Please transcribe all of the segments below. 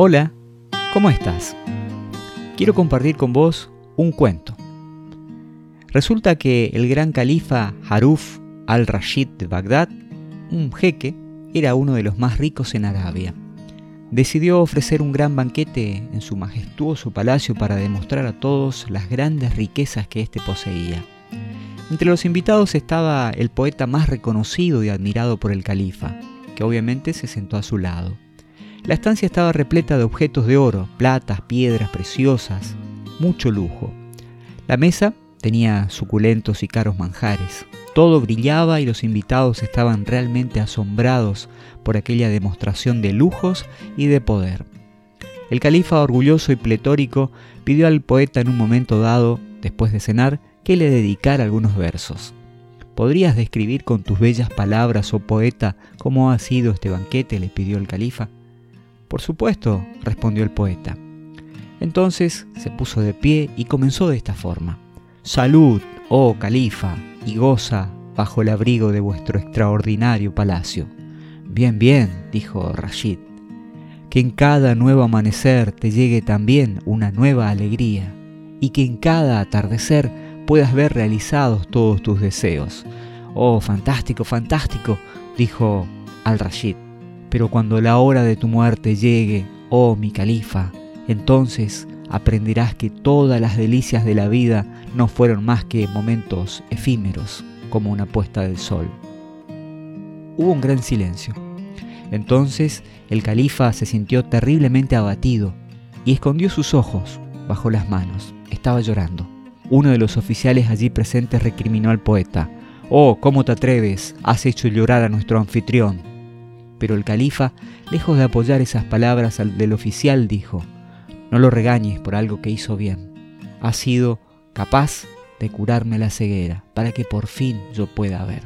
Hola, ¿cómo estás? Quiero compartir con vos un cuento. Resulta que el gran califa Haruf al-Rashid de Bagdad, un jeque, era uno de los más ricos en Arabia. Decidió ofrecer un gran banquete en su majestuoso palacio para demostrar a todos las grandes riquezas que éste poseía. Entre los invitados estaba el poeta más reconocido y admirado por el califa, que obviamente se sentó a su lado. La estancia estaba repleta de objetos de oro, platas, piedras preciosas, mucho lujo. La mesa tenía suculentos y caros manjares. Todo brillaba y los invitados estaban realmente asombrados por aquella demostración de lujos y de poder. El califa, orgulloso y pletórico, pidió al poeta en un momento dado, después de cenar, que le dedicara algunos versos. ¿Podrías describir con tus bellas palabras, oh poeta, cómo ha sido este banquete? le pidió el califa. Por supuesto, respondió el poeta. Entonces se puso de pie y comenzó de esta forma. Salud, oh califa, y goza bajo el abrigo de vuestro extraordinario palacio. Bien, bien, dijo Rashid, que en cada nuevo amanecer te llegue también una nueva alegría, y que en cada atardecer puedas ver realizados todos tus deseos. Oh, fantástico, fantástico, dijo al-Rashid. Pero cuando la hora de tu muerte llegue, oh mi califa, entonces aprenderás que todas las delicias de la vida no fueron más que momentos efímeros, como una puesta del sol. Hubo un gran silencio. Entonces el califa se sintió terriblemente abatido y escondió sus ojos bajo las manos. Estaba llorando. Uno de los oficiales allí presentes recriminó al poeta. Oh, ¿cómo te atreves? Has hecho llorar a nuestro anfitrión. Pero el califa, lejos de apoyar esas palabras al del oficial, dijo, no lo regañes por algo que hizo bien. Ha sido capaz de curarme la ceguera para que por fin yo pueda ver.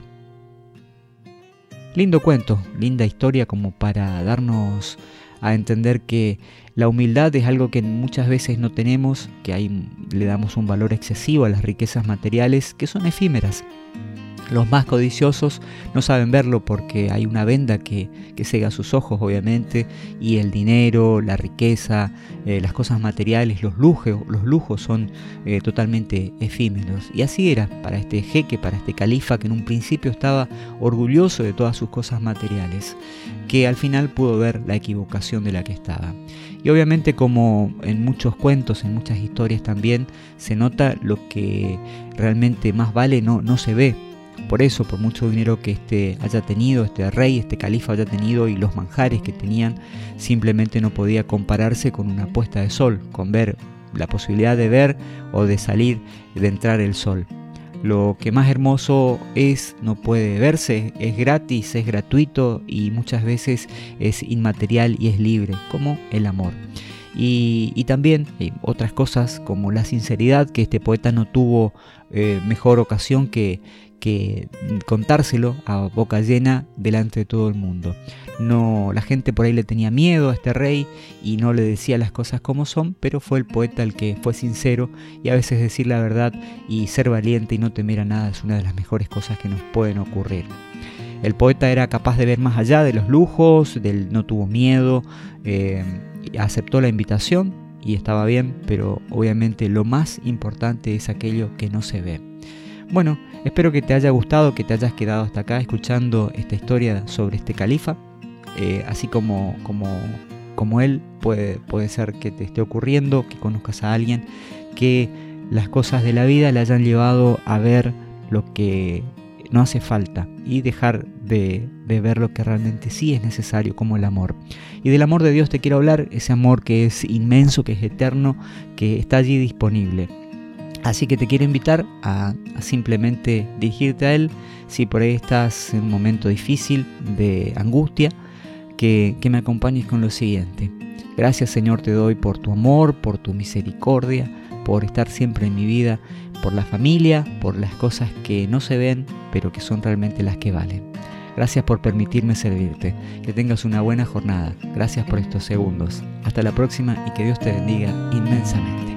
Lindo cuento, linda historia como para darnos a entender que la humildad es algo que muchas veces no tenemos, que ahí le damos un valor excesivo a las riquezas materiales que son efímeras los más codiciosos no saben verlo porque hay una venda que, que cega sus ojos, obviamente, y el dinero, la riqueza, eh, las cosas materiales, los lujos, los lujos son eh, totalmente efímeros. Y así era para este jeque, para este califa que en un principio estaba orgulloso de todas sus cosas materiales, que al final pudo ver la equivocación de la que estaba. Y obviamente como en muchos cuentos, en muchas historias también, se nota lo que realmente más vale no, no se ve por eso, por mucho dinero que este haya tenido, este rey, este califa haya tenido y los manjares que tenían, simplemente no podía compararse con una puesta de sol, con ver la posibilidad de ver o de salir, de entrar el sol. Lo que más hermoso es, no puede verse, es gratis, es gratuito y muchas veces es inmaterial y es libre, como el amor. Y, también hay otras cosas como la sinceridad, que este poeta no tuvo eh, mejor ocasión que, que contárselo a boca llena delante de todo el mundo. No, la gente por ahí le tenía miedo a este rey y no le decía las cosas como son, pero fue el poeta el que fue sincero y a veces decir la verdad y ser valiente y no temer a nada es una de las mejores cosas que nos pueden ocurrir. El poeta era capaz de ver más allá de los lujos, del, no tuvo miedo, eh, aceptó la invitación y estaba bien, pero obviamente lo más importante es aquello que no se ve. Bueno, espero que te haya gustado, que te hayas quedado hasta acá escuchando esta historia sobre este califa, eh, así como, como, como él puede, puede ser que te esté ocurriendo, que conozcas a alguien, que las cosas de la vida le hayan llevado a ver lo que no hace falta y dejar de, ver lo que realmente sí es necesario, como el amor. Y del amor de Dios te quiero hablar, ese amor que es inmenso, que es eterno, que está allí disponible. Así que te quiero invitar a, simplemente dirigirte a Él si por ahí estás en un momento difícil de angustia, que, que me acompañes con lo siguiente. Gracias Señor te doy por tu amor, por tu misericordia, por estar siempre en mi vida, por la familia, por las cosas que no se ven, pero que son realmente las que valen. Gracias por permitirme servirte. Que tengas una buena jornada. Gracias por estos segundos. Hasta la próxima y que Dios te bendiga inmensamente.